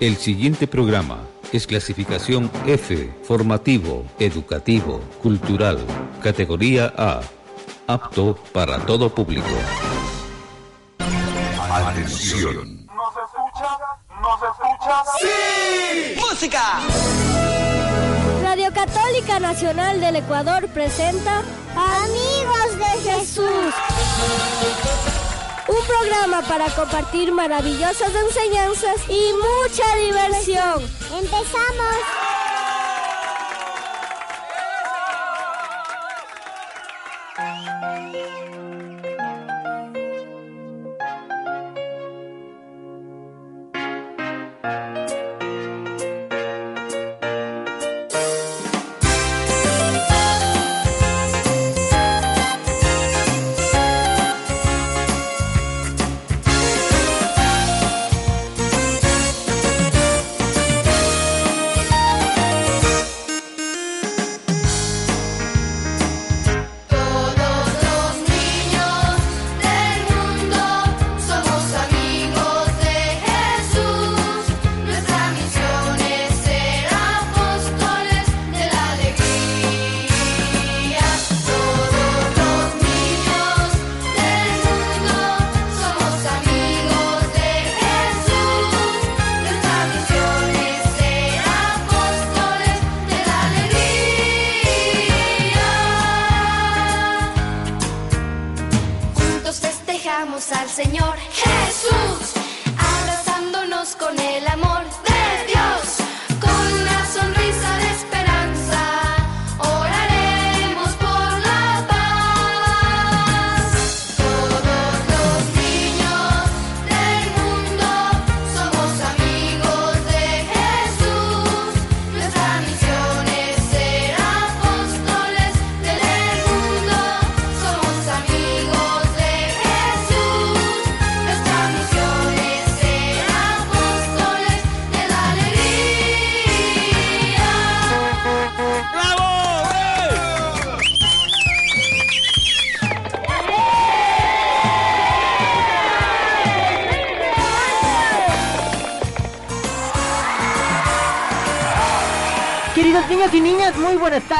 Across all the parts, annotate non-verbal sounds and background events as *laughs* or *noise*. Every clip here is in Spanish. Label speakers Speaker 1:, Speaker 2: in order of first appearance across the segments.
Speaker 1: El siguiente programa es clasificación F, formativo, educativo, cultural, categoría A, apto para todo público.
Speaker 2: Atención. ¿Nos escucha? ¿Nos escucha? ¡Sí!
Speaker 3: ¡Música!
Speaker 4: Radio Católica Nacional del Ecuador presenta Amigos de Jesús. Un programa para compartir maravillosas enseñanzas y mucha diversión. ¡Empezamos!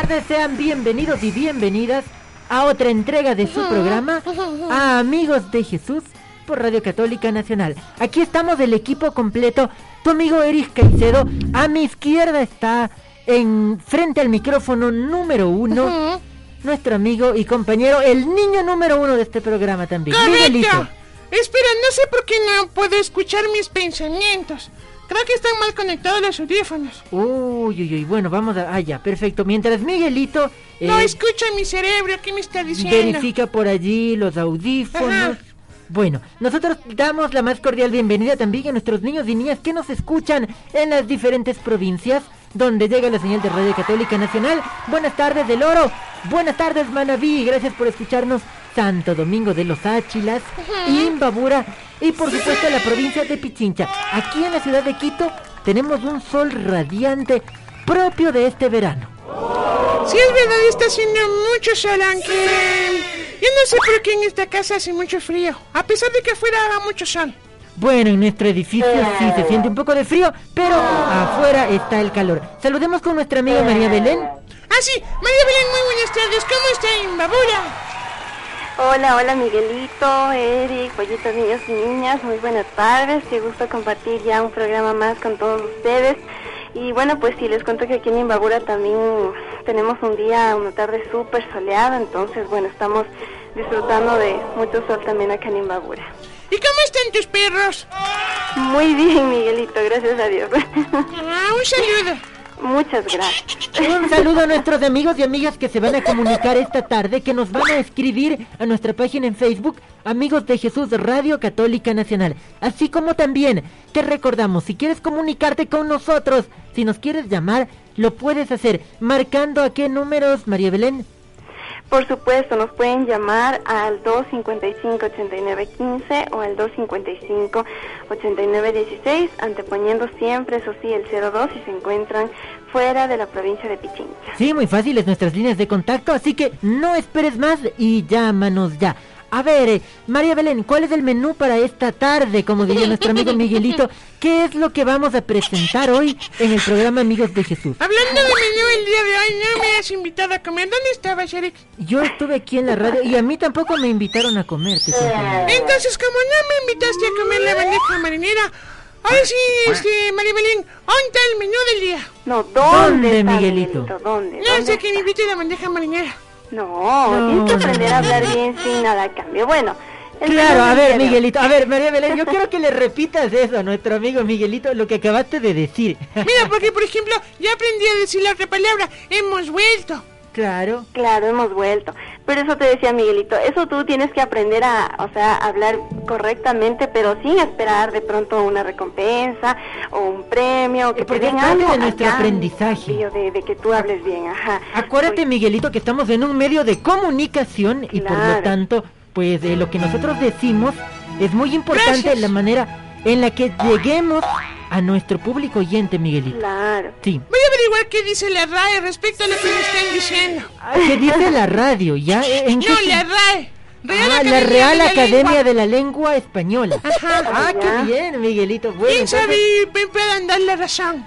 Speaker 5: Tardes, sean bienvenidos y bienvenidas a otra entrega de su programa, a Amigos de Jesús, por Radio Católica Nacional. Aquí estamos el equipo completo, tu amigo Eric Caicedo, a mi izquierda está en frente al micrófono número uno, nuestro amigo y compañero, el niño número uno de este programa también,
Speaker 6: Miguelito. Espera, no sé por qué no puedo escuchar mis pensamientos. Creo que están mal conectados los audífonos.
Speaker 5: Uy, uy, uy. Bueno, vamos a. Ah, ya, perfecto. Mientras Miguelito.
Speaker 6: no eh, escucha mi cerebro. ¿Qué me está diciendo?
Speaker 5: Verifica por allí los audífonos. Bueno, nosotros damos la más cordial bienvenida también a nuestros niños y niñas que nos escuchan en las diferentes provincias donde llega la señal de Radio Católica Nacional. Buenas tardes del Oro, buenas tardes Manaví, gracias por escucharnos Santo Domingo de los Áchilas, Imbabura y por supuesto la provincia de Pichincha. Aquí en la ciudad de Quito tenemos un sol radiante propio de este verano.
Speaker 6: Sí, es verdad, está haciendo mucho sol, aunque yo no sé por qué en esta casa hace mucho frío, a pesar de que afuera haga mucho sol.
Speaker 5: Bueno, en nuestro edificio sí se siente un poco de frío, pero afuera está el calor. Saludemos con nuestra amiga María Belén.
Speaker 6: Ah, sí, María Belén, muy buenas tardes. ¿Cómo está Imbabura?
Speaker 7: Hola, hola Miguelito, Eric, pollitos niños y niñas, muy buenas tardes, qué gusto compartir ya un programa más con todos ustedes. Y bueno, pues sí, les cuento que aquí en Imbabura también tenemos un día, una tarde súper soleada, entonces bueno, estamos disfrutando de mucho sol también acá en Imbabura.
Speaker 6: ¿Y cómo están tus perros?
Speaker 7: Muy bien, Miguelito, gracias a Dios.
Speaker 6: Ah, un saludo.
Speaker 7: Muchas gracias.
Speaker 5: Un saludo a nuestros amigos y amigas que se van a comunicar esta tarde, que nos van a escribir a nuestra página en Facebook, Amigos de Jesús Radio Católica Nacional. Así como también te recordamos, si quieres comunicarte con nosotros, si nos quieres llamar, lo puedes hacer marcando a qué números, María Belén.
Speaker 7: Por supuesto, nos pueden llamar al 255-8915 o al 255-8916, anteponiendo siempre, eso sí, el 02 si se encuentran fuera de la provincia de Pichincha.
Speaker 5: Sí, muy fáciles nuestras líneas de contacto, así que no esperes más y llámanos ya. A ver, eh, María Belén, ¿cuál es el menú para esta tarde? Como diría nuestro amigo *laughs* Miguelito, ¿qué es lo que vamos a presentar hoy en el programa Amigos de Jesús?
Speaker 6: Hablando de menú el día de hoy, no me has invitado a comer. ¿Dónde estabas, Eric?
Speaker 5: Yo estuve aquí en la radio y a mí tampoco me invitaron a comer, te.
Speaker 6: Entonces, como no me invitaste a comer la bandeja marinera, ahora sí, este, María Belén, ¿dónde está el menú del día?
Speaker 7: No, ¿dónde,
Speaker 5: ¿Dónde,
Speaker 7: está,
Speaker 5: Miguelito?
Speaker 7: ¿Dónde?
Speaker 6: No
Speaker 7: ¿Dónde
Speaker 6: sé que me
Speaker 7: está?
Speaker 6: invite la bandeja marinera.
Speaker 7: No,
Speaker 5: No,
Speaker 7: tienes que aprender a hablar bien sin nada a cambio. Bueno, el
Speaker 5: Claro, a ver. Miguelito, a ver, María Belén, yo *laughs* quiero que le repitas eso a nuestro amigo Miguelito, lo que acabaste de decir.
Speaker 6: Mira, porque *laughs* por ejemplo, ya aprendí a decir la otra palabra. Hemos vuelto.
Speaker 5: Claro.
Speaker 7: Claro, hemos vuelto. Pero eso te decía Miguelito, eso tú tienes que aprender a, o sea, hablar correctamente, pero sin esperar de pronto una recompensa o un premio, que
Speaker 5: porque
Speaker 7: te den
Speaker 5: es parte
Speaker 7: algo
Speaker 5: de nuestro aprendizaje.
Speaker 7: De, de que tú hables bien, ajá.
Speaker 5: Acuérdate, Miguelito, que estamos en un medio de comunicación y por lo tanto, pues eh, lo que nosotros decimos es muy importante
Speaker 6: Gracias.
Speaker 5: la manera en la que lleguemos a nuestro público oyente, Miguelito.
Speaker 7: Claro.
Speaker 5: Sí.
Speaker 6: Voy a averiguar qué dice la RAE respecto a lo que me están diciendo.
Speaker 5: ¿Qué dice la radio? ¿Ya? ¿Eh, ¿En qué
Speaker 6: No,
Speaker 5: se-
Speaker 6: la RAE. Real
Speaker 5: Ah,
Speaker 6: Academia
Speaker 5: la Real
Speaker 6: de la
Speaker 5: Academia
Speaker 6: Lengua.
Speaker 5: de la Lengua Española. Ah,
Speaker 7: Ya.
Speaker 5: qué bien, Miguelito. Bueno,
Speaker 6: ¿Quién
Speaker 5: entonces-
Speaker 6: sabe y me puedan dar la razón?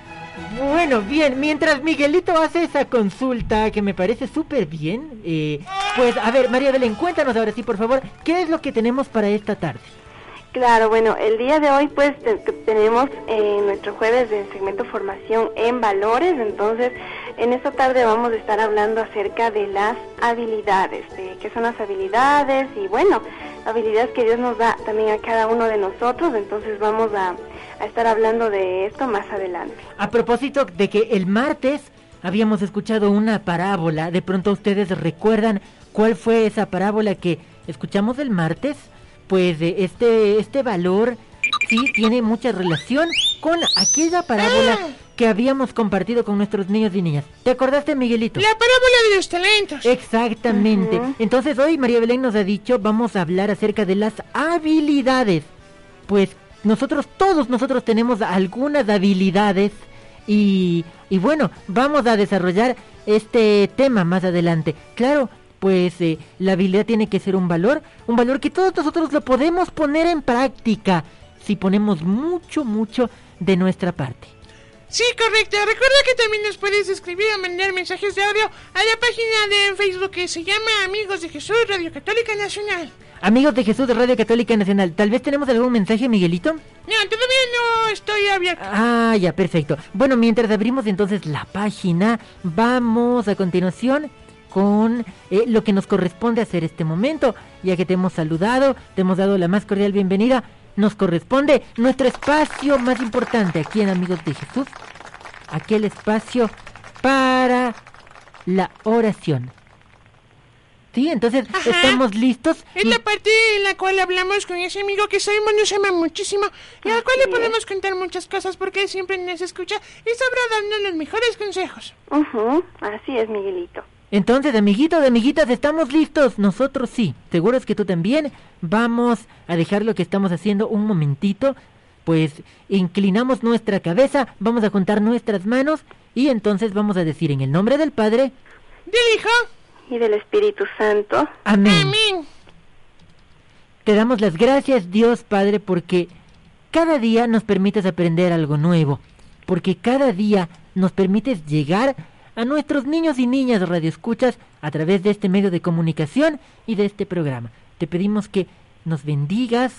Speaker 5: Bueno, bien, mientras Miguelito hace esa consulta que me parece súper bien, eh, pues a ver, María Belén, cuéntanos ahora sí, por favor, ¿qué es lo que tenemos para esta tarde?
Speaker 7: Claro, bueno, el día de hoy pues te- te- tenemos eh, nuestro jueves de segmento formación en valores, entonces en esta tarde vamos a estar hablando acerca de las habilidades, de qué son las habilidades y bueno, habilidades que Dios nos da también a cada uno de nosotros, entonces vamos a, a estar hablando de esto más adelante.
Speaker 5: A propósito de que el martes habíamos escuchado una parábola, de pronto ustedes recuerdan cuál fue esa parábola que escuchamos el martes, pues eh, este, este valor sí tiene mucha relación con aquella parábola que habíamos compartido con nuestros niños y niñas. ¿Te acordaste, Miguelito?
Speaker 6: La parábola de los talentos.
Speaker 5: Exactamente. Entonces hoy María Belén nos ha dicho, vamos a hablar acerca de las habilidades. Pues nosotros, todos nosotros tenemos algunas habilidades y, y bueno, vamos a desarrollar este tema más adelante. Claro, pues eh, la habilidad tiene que ser un valor, un valor que todos nosotros lo podemos poner en práctica si ponemos mucho, mucho de nuestra parte.
Speaker 6: Sí, correcto. Recuerda que también nos puedes escribir o mandar mensajes de audio a la página de Facebook que se llama Amigos de Jesús Radio Católica Nacional.
Speaker 5: Amigos de Jesús de Radio Católica Nacional, tal vez tenemos algún mensaje, Miguelito.
Speaker 6: No, todavía no estoy abierto.
Speaker 5: Ah, ya, perfecto. Bueno, mientras abrimos entonces la página, vamos a continuación con eh, lo que nos corresponde hacer este momento. Ya que te hemos saludado, te hemos dado la más cordial bienvenida, nos corresponde nuestro espacio más importante aquí en Amigos de Jesús, aquel espacio para la oración. Sí, entonces
Speaker 6: Ajá.
Speaker 5: estamos listos.
Speaker 6: Es
Speaker 5: y-
Speaker 6: la parte en la cual hablamos con ese amigo que sabemos nos ama muchísimo y al cual le podemos contar muchas cosas porque él siempre nos escucha y sabrá darnos los mejores consejos.
Speaker 7: Así es, Miguelito.
Speaker 5: Entonces, amiguitos, amiguitas, estamos listos. Nosotros sí. Seguros que tú también. Vamos a dejar lo que estamos haciendo un momentito. Pues inclinamos nuestra cabeza, vamos a juntar nuestras manos y entonces vamos a decir en el nombre del Padre,
Speaker 6: Del Hijo,
Speaker 7: Y del Espíritu Santo.
Speaker 5: amén.
Speaker 6: amén.
Speaker 5: Te damos las gracias, Dios Padre, porque cada día nos permites aprender algo nuevo, porque cada día nos permites llegar a nuestros niños y niñas radioescuchas a través de este medio de comunicación y de este programa. Te pedimos que nos bendigas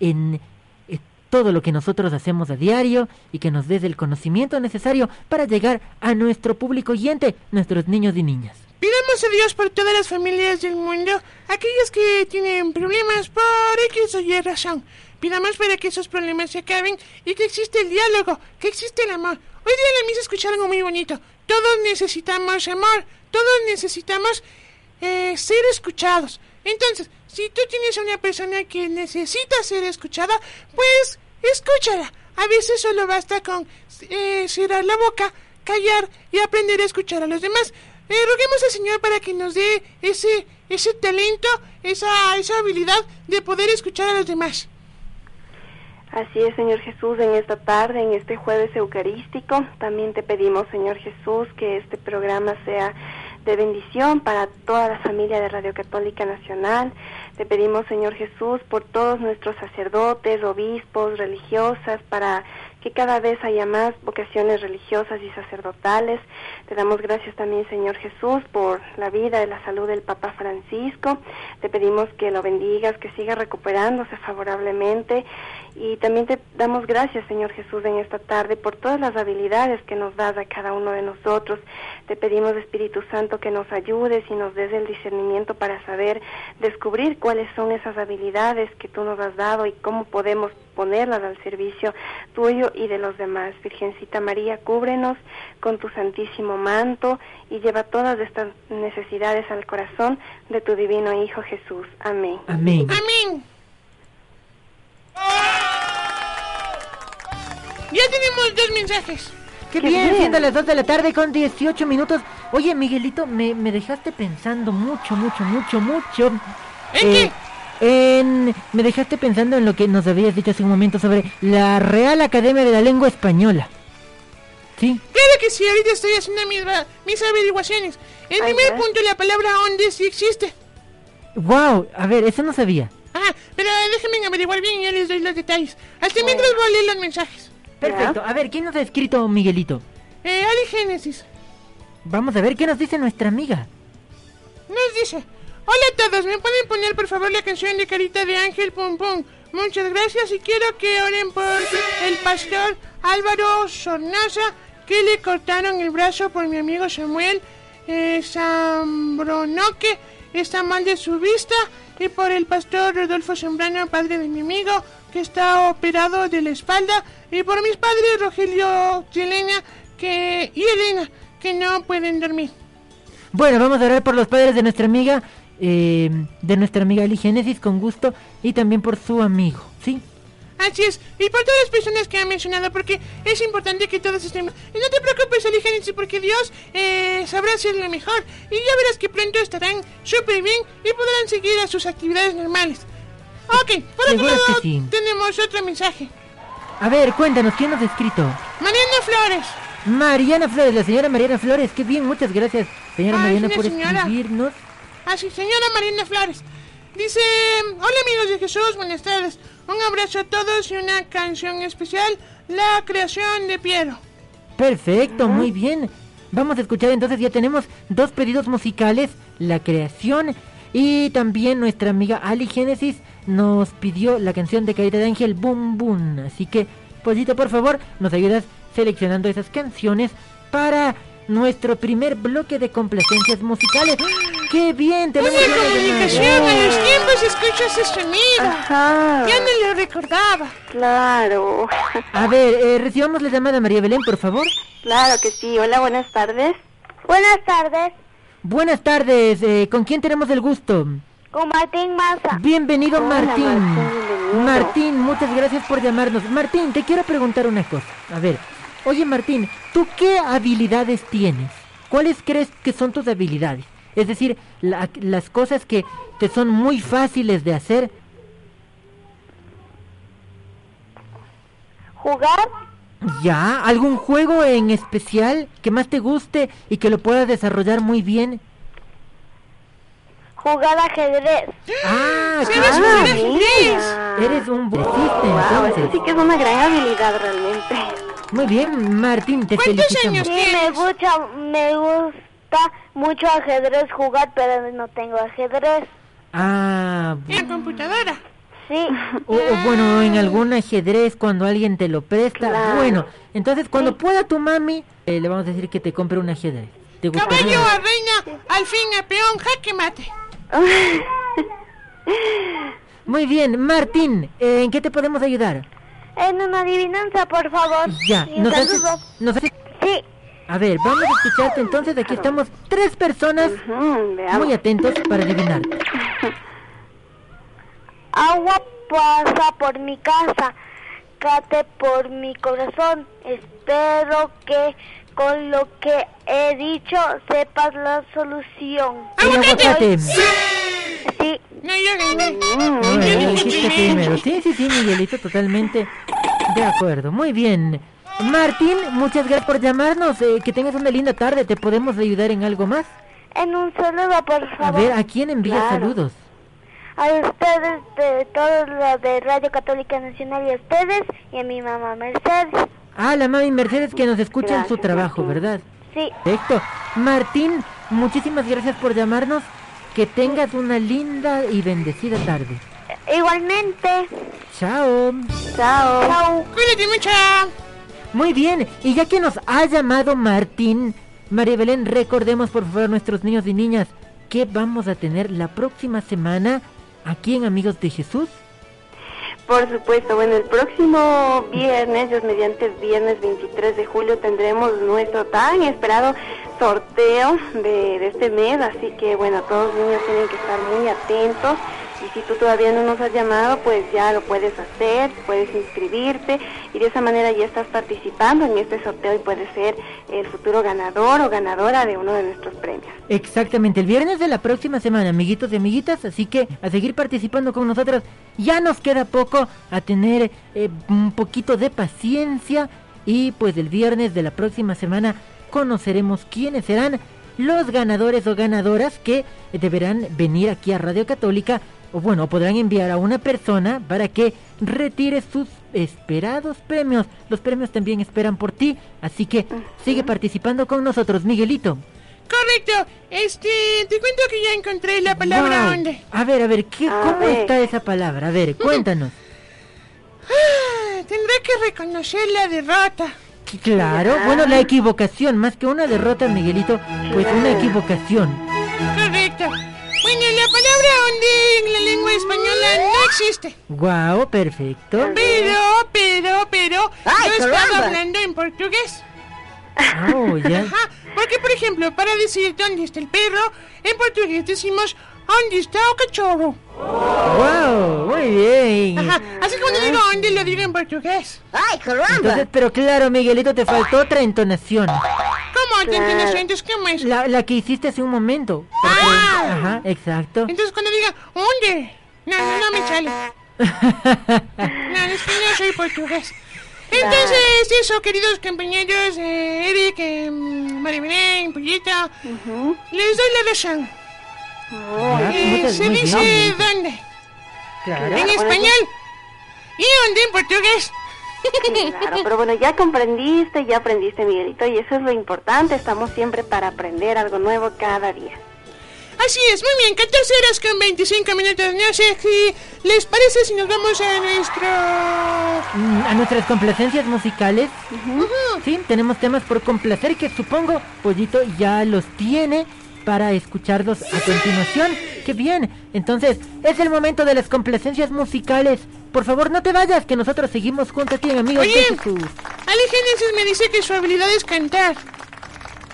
Speaker 5: en eh, todo lo que nosotros hacemos a diario y que nos des el conocimiento necesario para llegar a nuestro público oyente, nuestros niños y niñas.
Speaker 6: Pidamos a Dios por todas las familias del mundo, aquellas que tienen problemas por X o Y razón. Pidamos para que esos problemas se acaben y que existe el diálogo, que existe el amor. hoy día la misa escuché algo muy bonito. Todos necesitamos amor, todos necesitamos eh, ser escuchados. Entonces, si tú tienes una persona que necesita ser escuchada, pues escúchala. A veces solo basta con eh, cerrar la boca, callar y aprender a escuchar a los demás. Eh, roguemos al Señor para que nos dé ese, ese talento, esa, esa habilidad de poder escuchar a los demás.
Speaker 7: Así es, Señor Jesús, en esta tarde, en este jueves eucarístico, también te pedimos, Señor Jesús, que este programa sea de bendición para toda la familia de Radio Católica Nacional. Te pedimos, Señor Jesús, por todos nuestros sacerdotes, obispos, religiosas, para que cada vez haya más vocaciones religiosas y sacerdotales. Te damos gracias también, Señor Jesús, por la vida y la salud del Papa Francisco. Te pedimos que lo bendigas, que siga recuperándose favorablemente. Y también te damos gracias, Señor Jesús, en esta tarde por todas las habilidades que nos das a cada uno de nosotros. Te pedimos, Espíritu Santo, que nos ayudes y nos des el discernimiento para saber descubrir cuáles son esas habilidades que tú nos has dado y cómo podemos ponerlas al servicio tuyo y de los demás. Virgencita María, cúbrenos con tu santísimo manto y lleva todas estas necesidades al corazón de tu divino Hijo Jesús. Amén.
Speaker 5: Amén.
Speaker 6: Amén. Ya tenemos dos mensajes.
Speaker 5: Qué
Speaker 7: Qué
Speaker 5: bien, siendo las 2 de la tarde con 18 minutos. Oye, Miguelito, me, me dejaste pensando mucho, mucho, mucho, mucho.
Speaker 6: ¿En
Speaker 5: Eh, en- me dejaste pensando en lo que nos habías dicho hace un momento sobre la Real Academia de la Lengua Española. ¿Sí?
Speaker 6: Claro que sí, ahorita estoy haciendo mis, averiguaciones. En
Speaker 7: Ay,
Speaker 6: primer punto, la palabra onde sí existe.
Speaker 5: ¡Wow! A ver, eso no sabía.
Speaker 6: Ah, pero déjenme averiguar bien y ya les doy los detalles. Hasta
Speaker 7: Bueno.
Speaker 6: mientras voy a leer los mensajes.
Speaker 5: Perfecto. A ver, ¿quién nos ha escrito Miguelito?
Speaker 6: Eh, Ali Génesis
Speaker 5: Vamos a ver qué nos dice nuestra amiga.
Speaker 6: nos dice: Hola a todos, ¿me pueden poner por favor la canción de Carita de Ángel Pum Pum? Muchas gracias y quiero que oren por el pastor Álvaro Sornaza, que le cortaron el brazo por mi amigo Samuel eh, Zambronoque, está mal de su vista, y por el pastor Rodolfo Sembrano, padre de mi amigo, que está operado de la espalda, y por mis padres Rogelio y que, y Elena, que no pueden dormir.
Speaker 5: Bueno, vamos a orar por los padres de nuestra amiga, eh, de nuestra amiga Ali Génesis, con gusto, y también por su amigo, ¿sí?
Speaker 6: Así es, y por todas las personas que han mencionado, porque es importante que todos estén... Y no te preocupes, Aligénesis, porque Dios eh, sabrá hacer lo mejor. Y ya verás que pronto estarán súper bien y podrán seguir a sus actividades normales. Ok, por otro
Speaker 5: Seguro
Speaker 6: lado,
Speaker 5: sí.
Speaker 6: tenemos otro mensaje.
Speaker 5: A ver, cuéntanos, ¿quién nos ha escrito?
Speaker 6: Mariana Flores.
Speaker 5: Mariana Flores, la señora Mariana Flores, qué bien, muchas gracias, señora
Speaker 6: Ay,
Speaker 5: Mariana, por
Speaker 6: señora.
Speaker 5: escribirnos.
Speaker 6: Así, señora Mariana Flores. Dice, hola amigos de Jesús, buenas tardes. Un abrazo a todos y una canción especial, La creación de Piero.
Speaker 5: Perfecto, muy bien. Vamos a escuchar entonces, ya tenemos dos pedidos musicales, la creación y también nuestra amiga Ali Génesis nos pidió la canción de Carita de Ángel, Boom Boom. Así que, Pollito, por favor, nos ayudas seleccionando esas canciones para nuestro primer bloque de complacencias musicales. ¡Qué bien! Tenemos
Speaker 6: Una comunicación, a los tiempos escuchas ese sonido.
Speaker 7: Ajá.
Speaker 6: Ya no lo recordaba.
Speaker 7: Claro.
Speaker 5: A ver, eh, recibamos la llamada María Belén, por favor.
Speaker 7: Claro que sí. Hola, buenas tardes.
Speaker 8: Buenas tardes,
Speaker 5: Buenas tardes, eh, ¿con quién tenemos el gusto?
Speaker 8: con Martín Maza.
Speaker 5: Bienvenido
Speaker 7: Hola,
Speaker 5: Martín.
Speaker 7: Martín, bienvenido.
Speaker 5: Martín, muchas gracias por llamarnos. Martín, te quiero preguntar una cosa. A ver, oye Martín, ¿tú qué habilidades tienes? ¿Cuáles crees que son tus habilidades? Es decir, la- las cosas que te son muy fáciles de hacer.
Speaker 8: Jugar,
Speaker 5: ¿Ya? ¿Algún juego en especial que más te guste y que lo puedas desarrollar muy bien?
Speaker 8: jugar ajedrez.
Speaker 5: Ah,
Speaker 6: Sí, eres un ajedrez.
Speaker 5: Eres un deportista,
Speaker 7: Wow,
Speaker 5: entonces.
Speaker 7: eso sí que es una gran habilidad realmente.
Speaker 5: Muy bien, Martín, te
Speaker 6: ¿Cuántos
Speaker 5: felicitamos.
Speaker 6: años?
Speaker 8: Sí, me
Speaker 6: tienes?
Speaker 8: gusta, me gusta mucho ajedrez jugar, pero no tengo ajedrez.
Speaker 5: Ah,
Speaker 6: En la computadora.
Speaker 8: Sí,
Speaker 5: o, o bueno, en algún ajedrez cuando alguien te lo presta.
Speaker 7: Claro.
Speaker 5: Bueno, entonces cuando pueda tu mami, eh, le vamos a decir que te compre un ajedrez. ¿Te gustaría?
Speaker 6: Caballo a reina, alfín a peón, jaque mate. *laughs*
Speaker 5: Muy bien, Martín, eh, ¿en qué te podemos ayudar?
Speaker 8: En una adivinanza, por favor.
Speaker 5: Ya, nos haces,
Speaker 8: saludos.
Speaker 5: nos haces-
Speaker 8: Sí.
Speaker 5: A ver, vamos a escucharte entonces. Aquí estamos tres personas muy atentos para adivinar. *laughs*
Speaker 8: Agua pasa por mi casa, cate por mi corazón. Espero que con lo que he dicho sepas la solución.
Speaker 5: Aguacate.
Speaker 8: Sí,
Speaker 6: No, yo gané.
Speaker 5: Bueno, dijiste
Speaker 6: primero.
Speaker 5: primero. Sí, sí, sí, Miguelito, totalmente de acuerdo. Muy bien. Martín, muchas gracias por llamarnos. eh, que tengas una linda tarde. ¿Te podemos ayudar en algo más?
Speaker 8: en un saludo, por
Speaker 5: A
Speaker 8: favor.
Speaker 5: ver, ¿a quién envía
Speaker 7: Claro.
Speaker 5: saludos?
Speaker 8: A ustedes, de todos los de Radio Católica Nacional y a ustedes, y a mi mamá Mercedes.
Speaker 5: Ah, la mami Mercedes que nos escucha en su trabajo,
Speaker 7: Martín.
Speaker 5: ¿verdad?
Speaker 8: Sí,
Speaker 5: Perfecto. Martín, muchísimas gracias por llamarnos. Que tengas una linda y bendecida tarde.
Speaker 8: igualmente.
Speaker 5: Chao.
Speaker 7: Chao.
Speaker 8: Chao.
Speaker 6: Cuídate mucho.
Speaker 5: Muy bien, y ya que nos ha llamado Martín, María Belén, recordemos por favor a nuestros niños y niñas que vamos a tener la próxima semana aquí en Amigos de Jesús.
Speaker 7: Por supuesto, bueno, el próximo viernes, Dios mediante viernes 23 de julio, tendremos nuestro tan esperado sorteo de, de este mes, así que bueno, todos los niños tienen que estar muy atentos y si tú todavía no nos has llamado, pues ya lo puedes hacer, puedes inscribirte y de esa manera ya estás participando en este sorteo y puedes ser el futuro ganador o ganadora de uno de nuestros premios.
Speaker 5: Exactamente, el viernes de la próxima semana, amiguitos y amiguitas, así que a seguir participando con nosotros. Ya nos queda poco a tener eh, un poquito de paciencia y pues el viernes de la próxima semana conoceremos quiénes serán los ganadores o ganadoras que deberán venir aquí a Radio Católica o bueno, podrán enviar a una persona para que retire sus esperados premios. Los premios también esperan por ti, así que sigue participando con nosotros, Miguelito.
Speaker 6: Correcto. Este, te cuento que ya encontré la palabra
Speaker 5: Wow. A ver, a ver, ¿qué,
Speaker 7: A
Speaker 5: ¿cómo
Speaker 7: ver.
Speaker 5: está esa palabra? A ver, cuéntanos.
Speaker 6: Ah, tendré que reconocer la derrota.
Speaker 5: Claro, bueno, la equivocación, más que una derrota, Miguelito, pues una equivocación.
Speaker 6: Correcto. Bueno, la palabra onde en la lengua española no existe.
Speaker 5: Guau, perfecto.
Speaker 6: Pero, pero, pero,
Speaker 7: Ay,
Speaker 6: yo estaba
Speaker 7: caramba.
Speaker 6: hablando en portugués.
Speaker 5: Oh, ya.
Speaker 6: Ajá, porque por ejemplo, para decir dónde está el perro, en portugués decimos ¿dónde está el cachorro?
Speaker 5: Wow, muy bien.
Speaker 6: Ajá, así que cuando digo dónde lo digo en portugués.
Speaker 5: Entonces, pero claro, Miguelito, te faltó otra entonación.
Speaker 6: ¿Cómo
Speaker 7: Claro.
Speaker 6: entiendes? Entonces, ¿cómo es?
Speaker 5: La, la que hiciste hace un momento. Porque-
Speaker 6: Ah.
Speaker 5: Ajá, exacto.
Speaker 6: Entonces cuando diga ¿dónde? No, no, no me sale. *laughs* No, es que no soy portugués. Entonces, eso, queridos compañeros, eh, Eric, eh, Maribelén, Pollito, les doy la razón. Eh, se
Speaker 5: muy
Speaker 6: dice
Speaker 5: bien.
Speaker 6: dónde,
Speaker 5: Claro.
Speaker 6: en español, y dónde en portugués.
Speaker 7: Claro, pero bueno, ya comprendiste, ya aprendiste, Miguelito, y eso es lo importante. Estamos siempre para aprender algo nuevo cada día.
Speaker 6: Así es, muy bien, 14 horas con 25 minutos. No sé si les parece si nos vamos a nuestro...
Speaker 5: Mm, A nuestras complacencias musicales. Sí, tenemos temas por complacer que supongo Pollito ya los tiene para escucharlos a continuación. ¡Qué bien! Entonces, es el momento de las complacencias musicales. Por favor, no te vayas, que nosotros seguimos junto a ti en Amigos de
Speaker 6: Oye.
Speaker 5: Jesús.
Speaker 6: Ali Génesis me dice que su habilidad es cantar.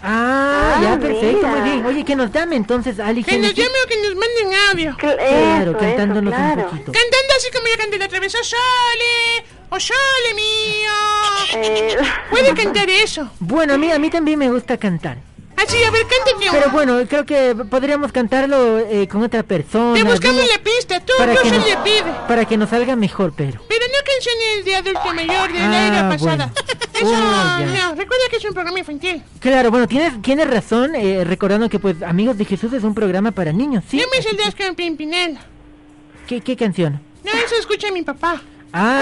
Speaker 5: Ah,
Speaker 7: Ah,
Speaker 5: ya, perfecto,
Speaker 7: mira.
Speaker 5: muy bien. Oye, que nos llame entonces Ali
Speaker 6: Que nos llame o que nos manden audio.
Speaker 7: Cl-
Speaker 5: Claro,
Speaker 7: eso,
Speaker 5: cantándonos
Speaker 7: eso,
Speaker 5: un poquito.
Speaker 6: Cantando así como yo canté la otra vez. ¡O sole! ¡O sole mío!
Speaker 7: Eh,
Speaker 6: Puede cantar eso.
Speaker 5: Bueno, a mí, a mí también me gusta cantar.
Speaker 6: Así, a ver, cántate
Speaker 5: Pero
Speaker 6: uno.
Speaker 5: bueno, creo que podríamos cantarlo eh, con otra persona.
Speaker 6: Te buscamos la pista. Tú,
Speaker 5: para
Speaker 6: yo
Speaker 5: que nos-
Speaker 6: le pide.
Speaker 5: Para que nos salga mejor, pero.
Speaker 6: Pero no canciones de adulto mayor de la
Speaker 5: Ah,
Speaker 6: era pasada.
Speaker 5: bueno.
Speaker 6: Eso,
Speaker 5: Oh, ya.
Speaker 6: no. Recuerda que es un programa infantil.
Speaker 5: Claro, bueno, tienes, tienes razón, eh, recordando que pues Amigos de Jesús es un programa para niños, ¿sí?
Speaker 6: No me saldrás con Pimpinela.
Speaker 5: ¿Qué, qué canción?
Speaker 6: No, eso escucha mi papá.
Speaker 5: Ah,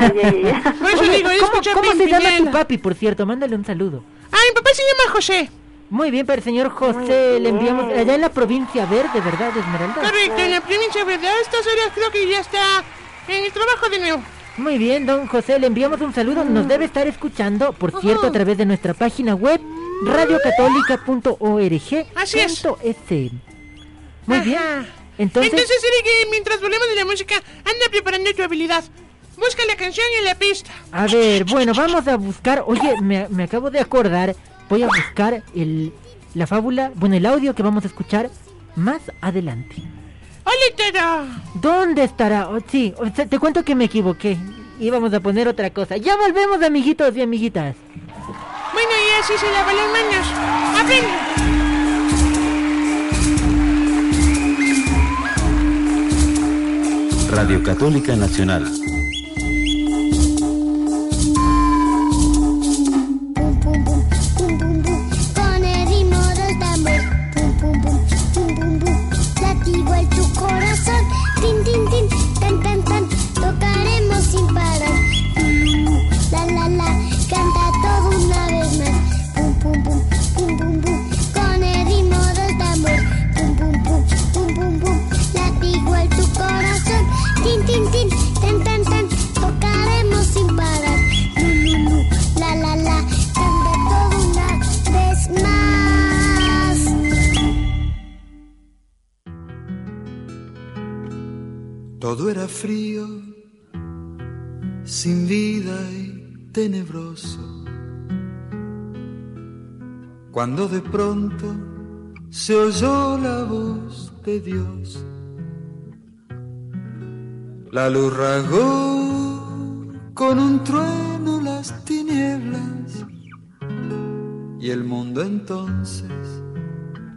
Speaker 7: ah, ya, ya, ya.
Speaker 6: Por eso
Speaker 5: Oye,
Speaker 6: digo,
Speaker 5: ¿cómo,
Speaker 6: escucha
Speaker 5: cómo se llama tu
Speaker 6: Pimpinela.
Speaker 5: papi, por cierto? Mándale un saludo.
Speaker 6: Ah, mi papá se llama José.
Speaker 5: Muy bien, para el señor José, le enviamos allá en la provincia verde, ¿verdad, Esmeralda?
Speaker 6: Correcto, en la provincia, ¿verdad? A estas horas creo que ya está en el trabajo de nuevo.
Speaker 5: Muy bien, don José, le enviamos un saludo. Nos debe estar escuchando, por cierto, a través de nuestra página web, radiocatólica.org.
Speaker 6: Así es.
Speaker 5: Muy bien. Entonces,
Speaker 6: Entonces, mientras volvemos de la música, anda preparando tu habilidad. Busca la canción y la pista.
Speaker 5: A ver, bueno, vamos a buscar. Oye, me, me acabo de acordar. Voy a buscar el, la fábula, bueno, el audio que vamos a escuchar más adelante. ¿Dónde estará? Oh, sí, te cuento que me equivoqué. Íbamos a poner otra cosa. Ya volvemos, amiguitos y amiguitas.
Speaker 6: Bueno, y así se lavan las manos. ¡Aprende!
Speaker 1: Radio Católica Nacional.
Speaker 9: Cuando de pronto se oyó la voz de Dios. La luz rasgó con un trueno las tinieblas y el mundo entonces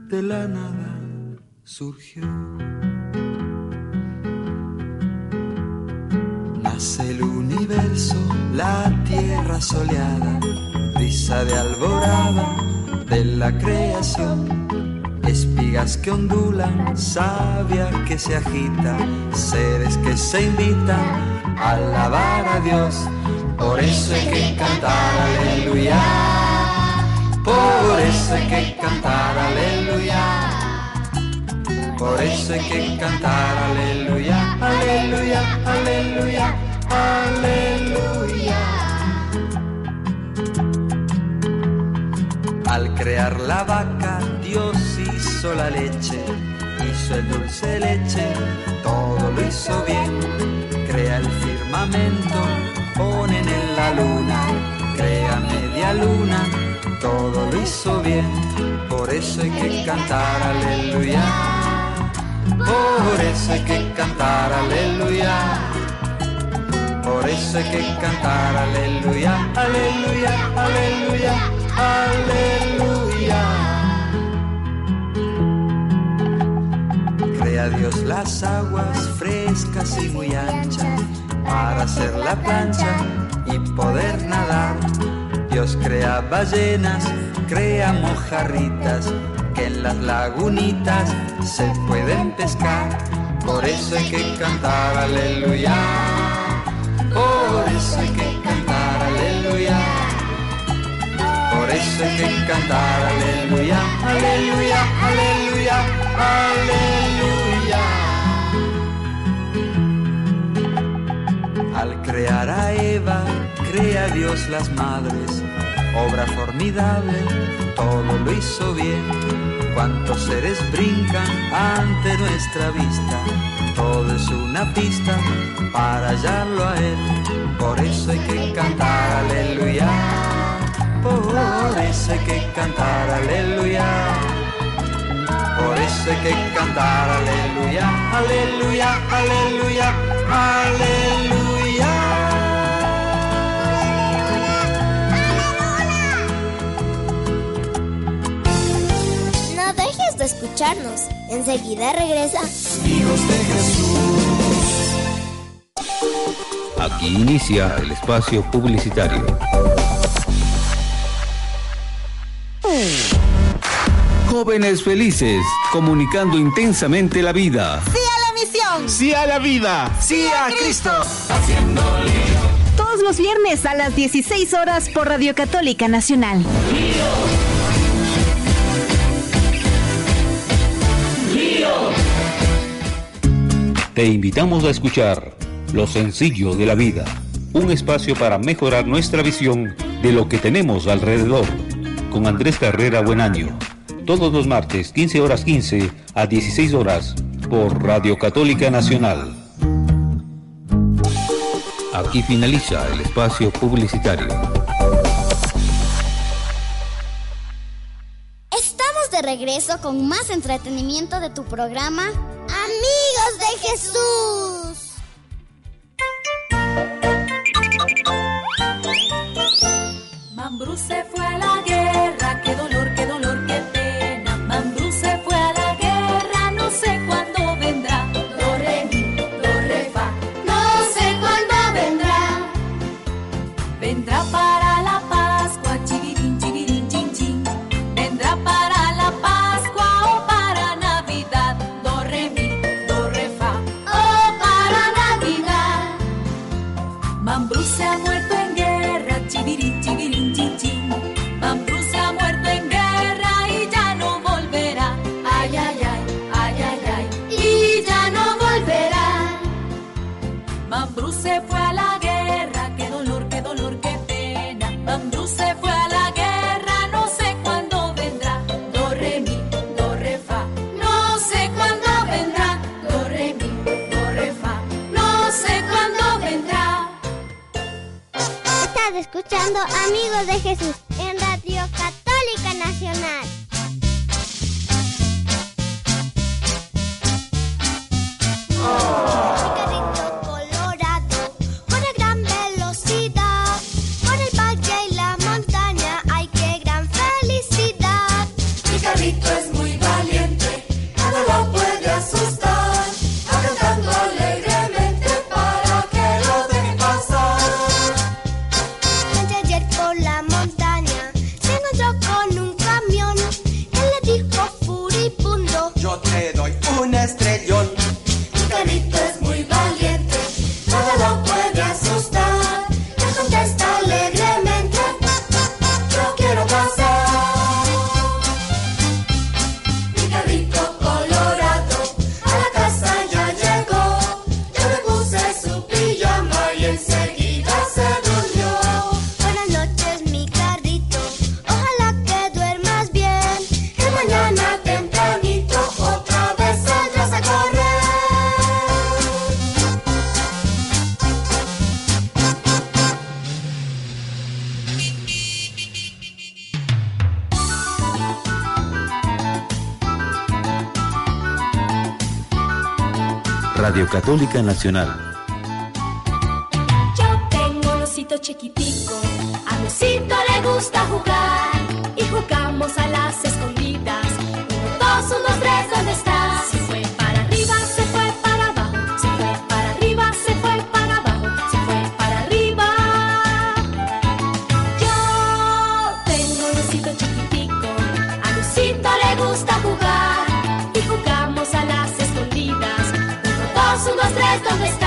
Speaker 9: de la nada surgió. Nace el universo, la tierra soleada, brisa de alborada de la creación. Espigas que ondulan, savia que se agita, seres que se invitan a alabar a Dios. Por eso hay que cantar aleluya. Por eso hay que cantar aleluya. Por eso hay que cantar aleluya, aleluya, aleluya, aleluya. Al crear la vaca, Dios hizo la leche, hizo el dulce leche, todo lo hizo bien. Crea el firmamento, ponen en la luna, crea media luna, todo lo hizo bien. Por eso hay que cantar aleluya. Por eso hay que cantar aleluya. Por eso hay que cantar aleluya, aleluya, aleluya, aleluya. Crea Dios las aguas frescas y muy anchas para hacer la plancha y poder nadar. Dios crea ballenas, crea mojarritas que en las lagunitas se pueden pescar. Por eso hay que cantar aleluya. Por eso hay que Hay que cantar aleluya, aleluya, aleluya, aleluya. Al crear a Eva, crea Dios las madres, obra formidable, todo lo hizo bien. Cuántos seres brincan ante nuestra vista, todo es una pista para hallarlo a Él. Por eso hay que cantar aleluya. Por eso hay que cantar aleluya. Por eso hay que cantar aleluya, aleluya, aleluya, aleluya.
Speaker 10: No dejes de escucharnos. Enseguida regresa.
Speaker 9: Hijos de Jesús.
Speaker 1: Aquí inicia el espacio publicitario. Jóvenes felices, comunicando intensamente la vida.
Speaker 11: ¡Sí a la misión!
Speaker 3: Sí a la vida.
Speaker 11: ¡Sí a Cristo! Todos los viernes a las 16 horas por Radio Católica Nacional.
Speaker 1: Te invitamos a escuchar Lo sencillo de la vida, un espacio para mejorar nuestra visión de lo que tenemos alrededor, con Andrés Carrera Buenaño, todos los martes, 15 horas 15 a 16 horas, por Radio Católica Nacional. Aquí finaliza el espacio publicitario.
Speaker 10: Estamos de regreso con más entretenimiento de tu programa, Amigos de Jesús.
Speaker 12: Se fue a la guerra.
Speaker 1: Radio Católica Nacional.
Speaker 12: Yo tengo un osito chiquitico, a mi osito le gusta jugar y jugamos a las
Speaker 13: understand.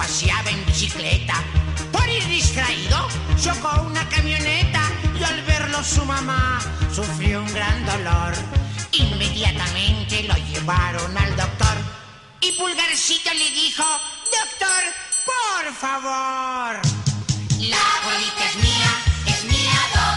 Speaker 13: Paseaba en bicicleta, por ir distraído, chocó una camioneta y al verlo su mamá sufrió un gran dolor. Inmediatamente lo llevaron al doctor y Pulgarcito le dijo, doctor, por favor. La bolita es mía, es mía, doctor.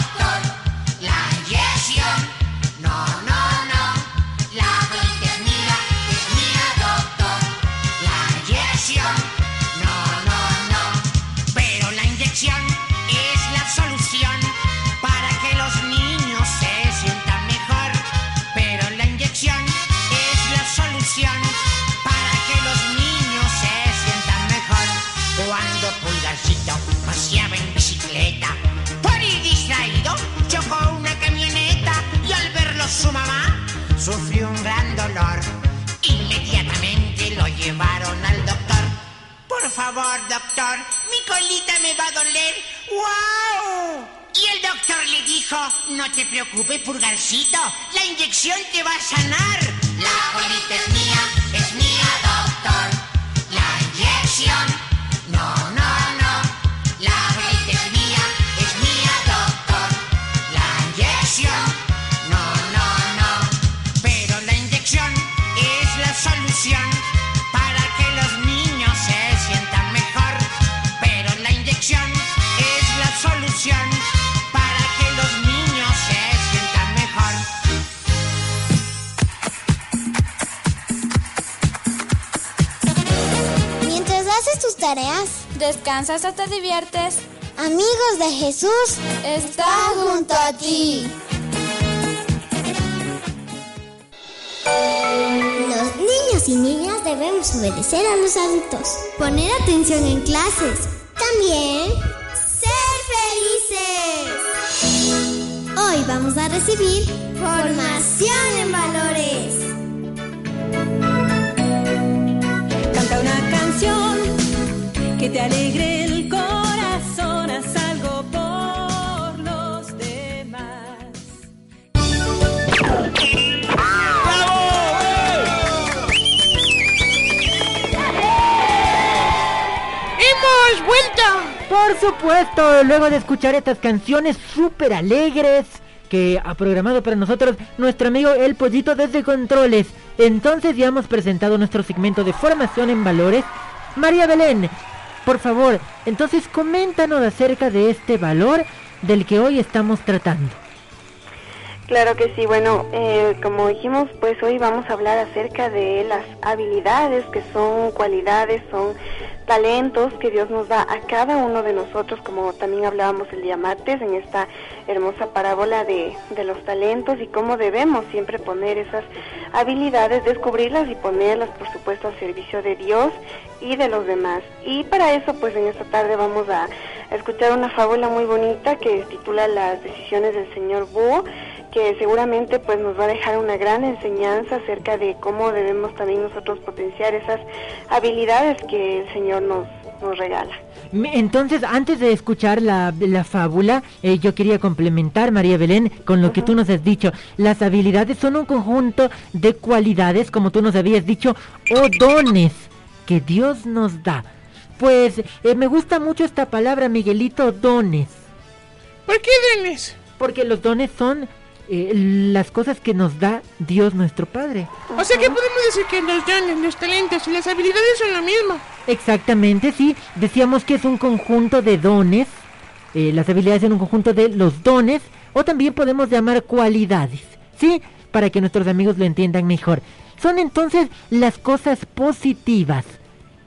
Speaker 13: Favor, doctor, mi colita me va a doler. ¡Wow! Y el doctor le dijo, no te preocupes, pulgarcito, la inyección te va a sanar. La colita es mía, es mía, doctor.
Speaker 14: Descansas o te diviertes,
Speaker 10: amigos de Jesús
Speaker 14: está
Speaker 10: junto a ti. Los niños y niñas debemos obedecer a los adultos, poner atención en clases, también ser felices. Hoy vamos a recibir formación en valores.
Speaker 15: Canta una canción te alegre el corazón, haz algo por los demás.
Speaker 6: ¡Hemos vuelto!
Speaker 5: Por supuesto, luego de escuchar estas canciones súper alegres que ha programado para nosotros nuestro amigo El Pollito desde Controles. Entonces ya hemos presentado nuestro segmento de formación en valores. María Belén, por favor, entonces coméntanos acerca de este valor del que hoy estamos tratando.
Speaker 7: Claro que sí, bueno, eh, como dijimos, pues hoy vamos a hablar acerca de las habilidades que son cualidades, son talentos que Dios nos da a cada uno de nosotros, como también hablábamos el día martes en esta hermosa parábola de, de los talentos y cómo debemos siempre poner esas habilidades, descubrirlas y ponerlas, por supuesto, al servicio de Dios y de los demás. Y para eso, pues en esta tarde vamos a, escuchar una fábula muy bonita que titula Las decisiones del señor Búho que seguramente pues nos va a dejar una gran enseñanza acerca de cómo debemos también nosotros potenciar esas habilidades que el Señor nos, nos regala.
Speaker 5: Entonces, antes de escuchar la, la fábula, eh, yo quería complementar, María Belén, con lo que tú nos has dicho. Las habilidades son un conjunto de cualidades, como tú nos habías dicho, o dones que Dios nos da. Pues eh, me gusta mucho esta palabra, Miguelito, dones.
Speaker 6: ¿Por qué dones?
Speaker 5: Porque los dones son eh, las cosas que nos da Dios nuestro Padre.
Speaker 6: O sea que podemos decir que los dones, los talentos y las habilidades son lo mismo.
Speaker 5: Exactamente, sí. Decíamos que es un conjunto de dones. eh, las habilidades son un conjunto de los dones. O también podemos llamar cualidades. ¿Sí? Para que nuestros amigos lo entiendan mejor. Son entonces las cosas positivas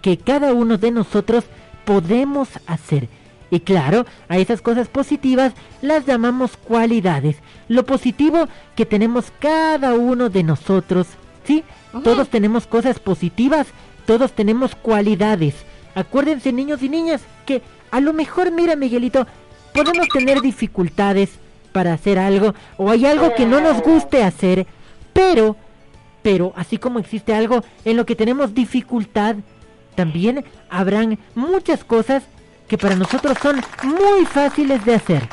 Speaker 5: que cada uno de nosotros podemos hacer. Y claro, a esas cosas positivas las llamamos cualidades. Lo positivo que tenemos cada uno de nosotros, ¿sí? Todos tenemos cosas positivas, todos tenemos cualidades. Acuérdense niños y niñas que a lo mejor, mira Miguelito, podemos tener dificultades para hacer algo o hay algo que no nos guste hacer, pero, pero así como existe algo en lo que tenemos dificultad, también habrán muchas cosas que para nosotros son muy fáciles de hacer.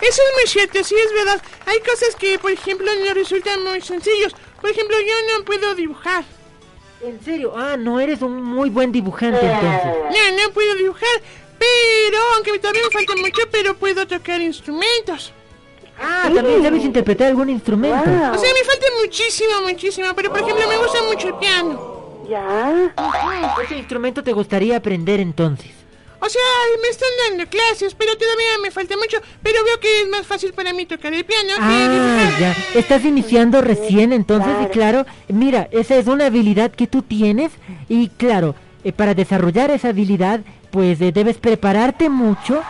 Speaker 6: Eso es muy cierto, sí es verdad. Hay cosas que, por ejemplo, no resultan muy sencillos. Por ejemplo, yo no puedo dibujar.
Speaker 5: ¿En serio? Ah, no eres un muy buen dibujante entonces.
Speaker 6: No, no puedo dibujar, pero, aunque todavía me falta mucho, pero puedo tocar instrumentos.
Speaker 5: Ah, también sabes interpretar algún instrumento.
Speaker 6: O sea, me falta muchísimo, muchísimo, pero por ejemplo me gusta mucho el piano.
Speaker 5: Ya. ¿Qué instrumento te gustaría aprender entonces?
Speaker 6: O sea, me están dando clases, pero todavía me falta mucho. Pero veo que es más fácil para mí tocar el piano
Speaker 5: Ah, ya. Estás iniciando recién, entonces, y claro, mira, esa es una habilidad que tú tienes, y claro, eh, para desarrollar esa habilidad, pues eh, debes prepararte mucho,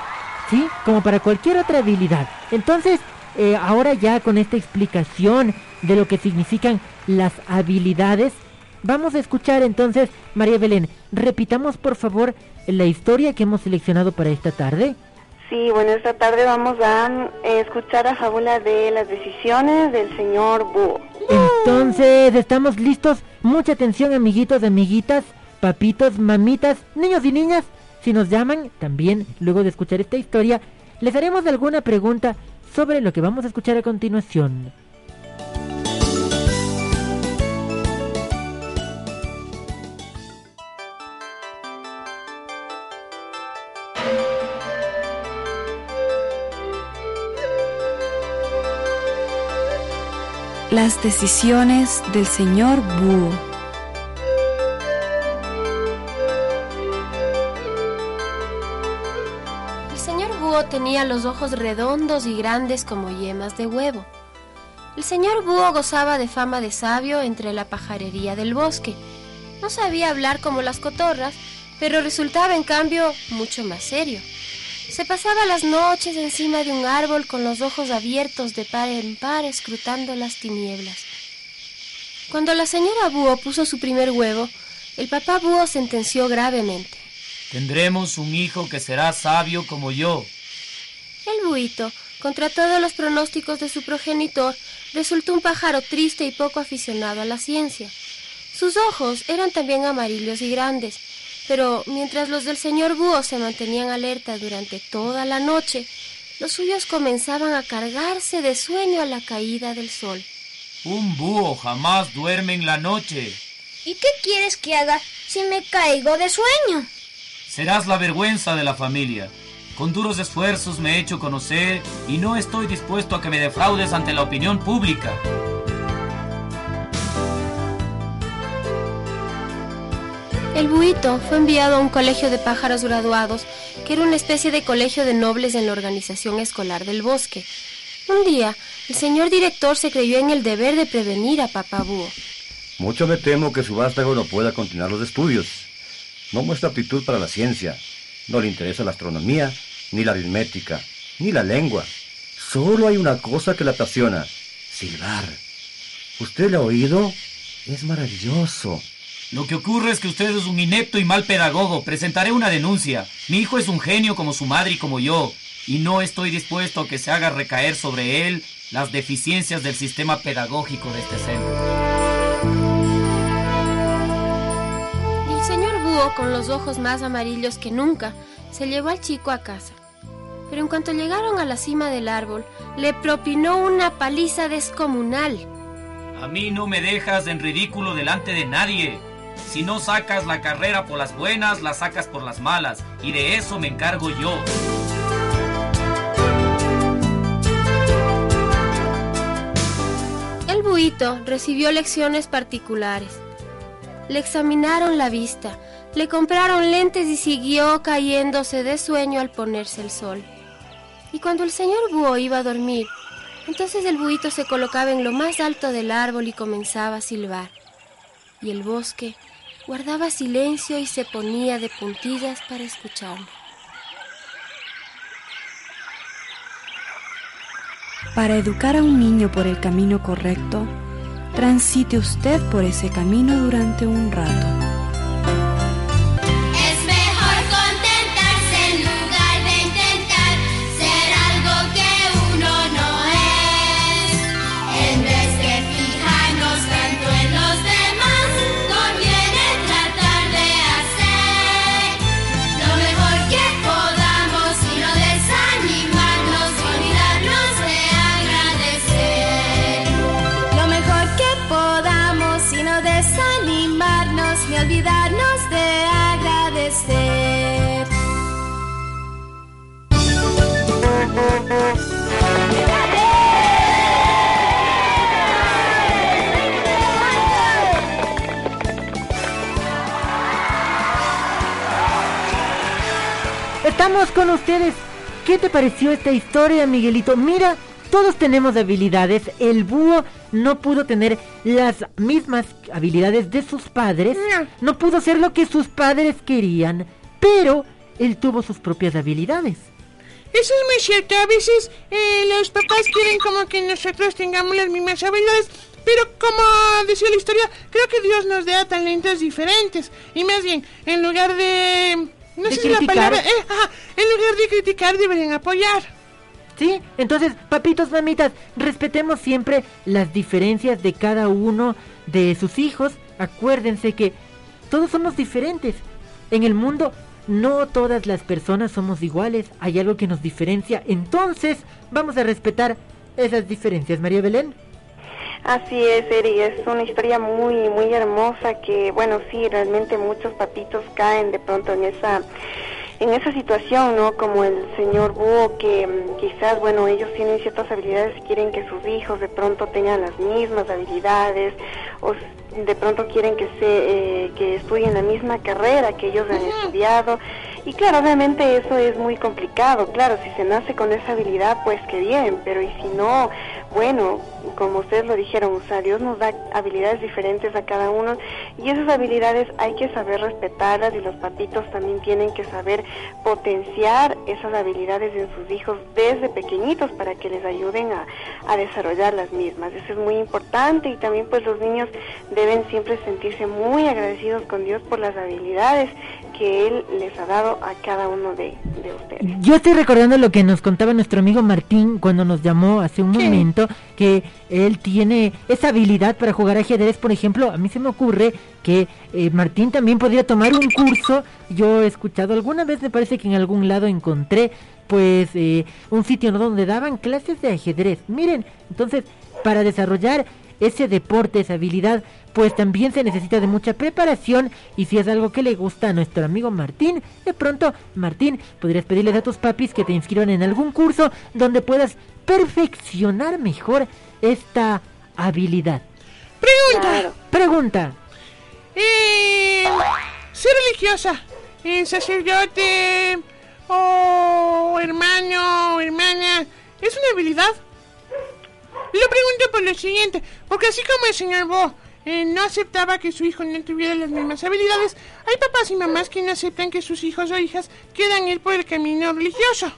Speaker 5: ¿sí? Como para cualquier otra habilidad. Entonces, eh, ahora ya con esta explicación de lo que significan las habilidades, vamos a escuchar entonces, María Belén, repitamos por favor la historia que hemos seleccionado para esta tarde.
Speaker 7: Sí, bueno, esta tarde vamos a eh, escuchar la fábula de las decisiones del señor Búho.
Speaker 5: Entonces, ¿estamos listos? Mucha atención, amiguitos, amiguitas, papitos, mamitas, niños y niñas. Si nos llaman, también, luego de escuchar esta historia, les haremos alguna pregunta sobre lo que vamos a escuchar a continuación.
Speaker 4: Las decisiones del señor Búho.
Speaker 16: El señor Búho tenía los ojos redondos y grandes como yemas de huevo. El señor Búho gozaba de fama de sabio entre la pajarería del bosque. No sabía hablar como las cotorras, pero resultaba en cambio mucho más serio. Se pasaba las noches encima de un árbol con los ojos abiertos de par en par escrutando las tinieblas. Cuando la señora Búho puso su primer huevo, el papá Búho sentenció gravemente.
Speaker 17: Tendremos un hijo que será sabio como yo.
Speaker 16: El buito, contra todos los pronósticos de su progenitor, resultó un pájaro triste y poco aficionado a la ciencia. Sus ojos eran también amarillos y grandes, pero mientras los del señor Búho se mantenían alerta durante toda la noche, los suyos comenzaban a cargarse de sueño a la caída del sol.
Speaker 17: Un búho jamás duerme en la noche.
Speaker 18: ¿Y qué quieres que haga si me caigo de sueño?
Speaker 17: Serás la vergüenza de la familia. Con duros esfuerzos me he hecho conocer y no estoy dispuesto a que me defraudes ante la opinión pública.
Speaker 16: El buito fue enviado a un colegio de pájaros graduados, que era una especie de colegio de nobles en la organización escolar del bosque. Un día, el señor director se creyó en el deber de prevenir a papá búho.
Speaker 19: Mucho me temo que su vástago no pueda continuar los estudios. No muestra aptitud para la ciencia. No le interesa la astronomía, ni la aritmética, ni la lengua. Solo hay una cosa que le apasiona, silbar. ¿Usted le ha oído? Es maravilloso.
Speaker 17: Lo que ocurre es que usted es un inepto y mal pedagogo. Presentaré una denuncia. Mi hijo es un genio como su madre y como yo. Y no estoy dispuesto a que se haga recaer sobre él las deficiencias del sistema pedagógico de este centro.
Speaker 16: El señor búho, con los ojos más amarillos que nunca, se llevó al chico a casa. Pero en cuanto llegaron a la cima del árbol, le propinó una paliza descomunal.
Speaker 17: A mí no me dejas en ridículo delante de nadie. Si no sacas la carrera por las buenas, la sacas por las malas. Y de eso me encargo yo.
Speaker 16: El buito recibió lecciones particulares. Le examinaron la vista, le compraron lentes y siguió cayéndose de sueño al ponerse el sol. Y cuando el señor búho iba a dormir, entonces el buito se colocaba en lo más alto del árbol y comenzaba a silbar y el bosque guardaba silencio y se ponía de puntillas para escucharlo.
Speaker 4: Para educar a un niño por el camino correcto, transite usted por ese camino durante un rato.
Speaker 5: Con ustedes. ¿Qué te pareció esta historia, Miguelito? Mira, todos tenemos habilidades. El búho no pudo tener las mismas habilidades de sus padres. No pudo ser lo que sus padres querían. Pero él tuvo sus propias habilidades.
Speaker 6: Eso es muy cierto. A veces eh, los papás quieren como que nosotros tengamos las mismas habilidades. Pero como decía la historia, creo que Dios nos da talentos diferentes. Y más bien, en lugar de... No
Speaker 5: De
Speaker 6: sé si la
Speaker 5: criticar.
Speaker 6: palabra... eh, ajá, en lugar de criticar, deberían apoyar.
Speaker 5: ¿Sí? Entonces, papitos, mamitas, respetemos siempre las diferencias de cada uno de sus hijos. Acuérdense que todos somos diferentes. En el mundo no todas las personas somos iguales. Hay algo que nos diferencia. Entonces, vamos a respetar esas diferencias. María Belén.
Speaker 7: Así es, Eri, es una historia muy, muy hermosa que, bueno, sí, realmente muchos papitos caen de pronto en esa, en esa situación, ¿no? Como el señor Búho, que mm, quizás, bueno, ellos tienen ciertas habilidades y quieren que sus hijos de pronto tengan las mismas habilidades, o de pronto quieren que se, eh, que estudien la misma carrera que ellos han estudiado. Y claro, obviamente eso es muy complicado. Claro, si se nace con esa habilidad, pues qué bien, pero y si no, bueno, como ustedes lo dijeron, o sea, Dios nos da habilidades diferentes a cada uno y esas habilidades hay que saber respetarlas y los papitos también tienen que saber potenciar esas habilidades en sus hijos desde pequeñitos para que les ayuden a, a desarrollar las mismas. Eso es muy importante y también pues los niños deben siempre sentirse muy agradecidos con Dios por las habilidades que Él les ha dado a cada uno de, de ustedes.
Speaker 5: Yo estoy recordando lo que nos contaba nuestro amigo Martín cuando nos llamó hace un momento, que él tiene esa habilidad para jugar ajedrez, por ejemplo, a mí se me ocurre que eh, Martín también podría tomar un curso, yo he escuchado alguna vez, me parece que en algún lado encontré pues eh, un sitio ¿no? donde daban clases de ajedrez. Miren, entonces, para desarrollar ese deporte, esa habilidad, pues también se necesita de mucha preparación y si es algo que le gusta a nuestro amigo Martín, de pronto, Martín, podrías pedirles a tus papis que te inscriban en algún curso donde puedas perfeccionar mejor esta habilidad.
Speaker 6: Pregunta.
Speaker 5: Pregunta.
Speaker 6: Eh, ser religiosa, eh, sacerdote o hermano o hermana, ¿es una habilidad? Lo pregunto por lo siguiente, porque así como el señor Bo eh, no aceptaba que su hijo no tuviera las mismas habilidades, hay papás y mamás que no aceptan que sus hijos o hijas quieran ir por el camino religioso.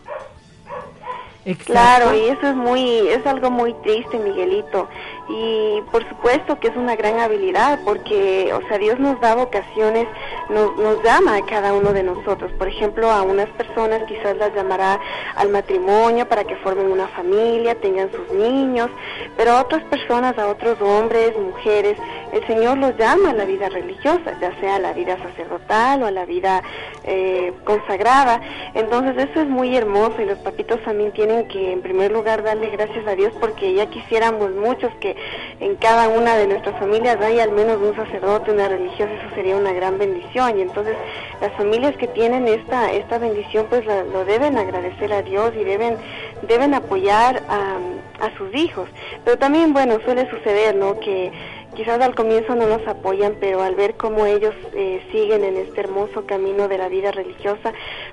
Speaker 7: Claro, y eso es muy, es algo muy triste, Miguelito. Y por supuesto que es una gran habilidad, porque, o sea, Dios nos da vocaciones, nos, nos llama a cada uno de nosotros. Por ejemplo, a unas personas quizás las llamará al matrimonio para que formen una familia, tengan sus niños, pero a otras personas, a otros hombres, mujeres, el Señor los llama a la vida religiosa, ya sea a la vida sacerdotal o a la vida eh, consagrada. Entonces eso es muy hermoso y los papitos también tienen que en primer lugar darle gracias a Dios porque ya quisiéramos muchos que en cada una de nuestras familias haya al menos un sacerdote, una religiosa, eso sería una gran bendición y entonces las familias que tienen esta esta bendición pues la- lo deben agradecer a Dios y deben deben apoyar a, a sus hijos. Pero también bueno suele suceder, ¿no? Que quizás al comienzo no nos apoyan, pero al ver cómo ellos eh, siguen en este hermoso camino de la vida religiosa,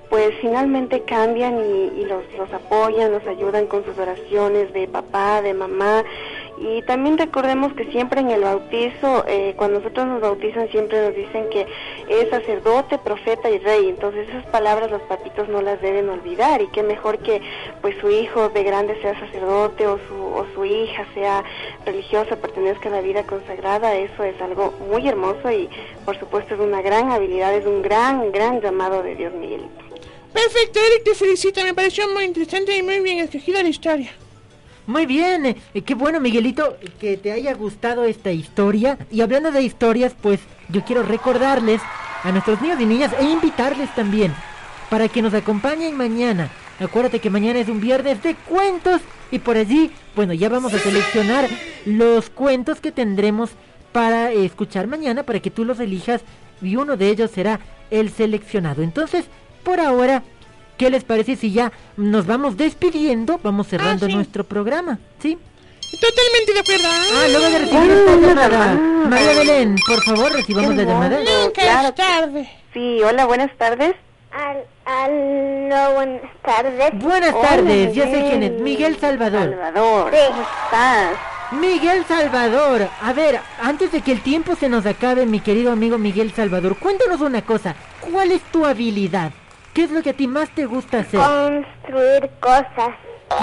Speaker 7: pues finalmente cambian y, y los, los apoyan, los ayudan con sus oraciones de papá, de mamá, Y también recordemos que siempre en el bautizo, eh, cuando nosotros nos bautizan, siempre nos dicen que es sacerdote, profeta y rey. Entonces esas palabras los papitos no las deben olvidar. Y qué mejor que pues su hijo de grande sea sacerdote o su, o su hija sea religiosa, pertenezca a la vida consagrada. Eso es algo muy hermoso y por supuesto es una gran habilidad, es un gran, gran llamado de Dios Miguelito.
Speaker 6: Perfecto, Eric, te felicito. Me pareció muy interesante y muy bien escogida la historia.
Speaker 5: Muy bien, eh, qué bueno Miguelito que te haya gustado esta historia. Y hablando de historias, pues yo quiero recordarles a nuestros niños y niñas e invitarles también para que nos acompañen mañana. Acuérdate que mañana es un viernes de cuentos y por allí, bueno, ya vamos a seleccionar los cuentos que tendremos para eh, escuchar mañana para que tú los elijas y uno de ellos será el seleccionado. Entonces, por ahora, ¿qué les parece si ya nos vamos despidiendo? Vamos cerrando
Speaker 6: Ah, sí.
Speaker 5: nuestro programa, ¿sí?
Speaker 6: Totalmente de acuerdo.
Speaker 5: Ah, luego de recibir esta llamada. María Belén, por favor, recibamos la llamada.
Speaker 6: Nunca es tarde.
Speaker 7: Sí, hola, buenas tardes.
Speaker 8: Al, aló, buenas tardes.
Speaker 5: Buenas
Speaker 7: Hola,
Speaker 5: tardes, ya sé
Speaker 7: Miguel.
Speaker 5: quién es. Miguel Salvador.
Speaker 7: Salvador,
Speaker 8: Sí.
Speaker 7: ¿cómo estás?
Speaker 5: Miguel Salvador, a ver, antes de que el tiempo se nos acabe, mi querido amigo Miguel Salvador, cuéntanos una cosa. ¿Cuál es tu habilidad? ¿Qué es lo que a ti más te gusta hacer?
Speaker 8: Construir cosas.